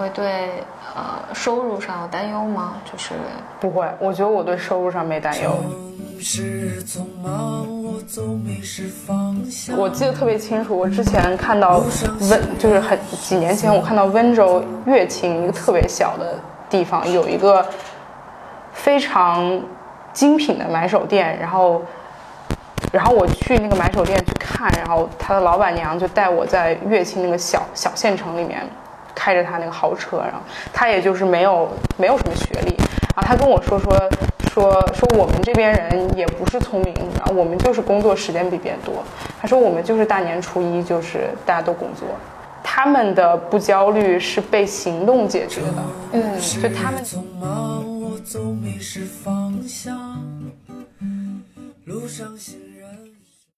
会对呃收入上有担忧吗？就是不会，我觉得我对收入上没担忧。我记得特别清楚，我之前看到温，就是很几年前，我看到温州乐清一个特别小的地方有一个非常精品的买手店，然后，然后我去那个买手店去看，然后他的老板娘就带我在乐清那个小小县城里面开着他那个豪车，然后他也就是没有没有什么学历，然后他跟我说说。说说我们这边人也不是聪明，然后我们就是工作时间比别人多。他说我们就是大年初一就是大家都工作，他们的不焦虑是被行动解决的。嗯，就他们。路上行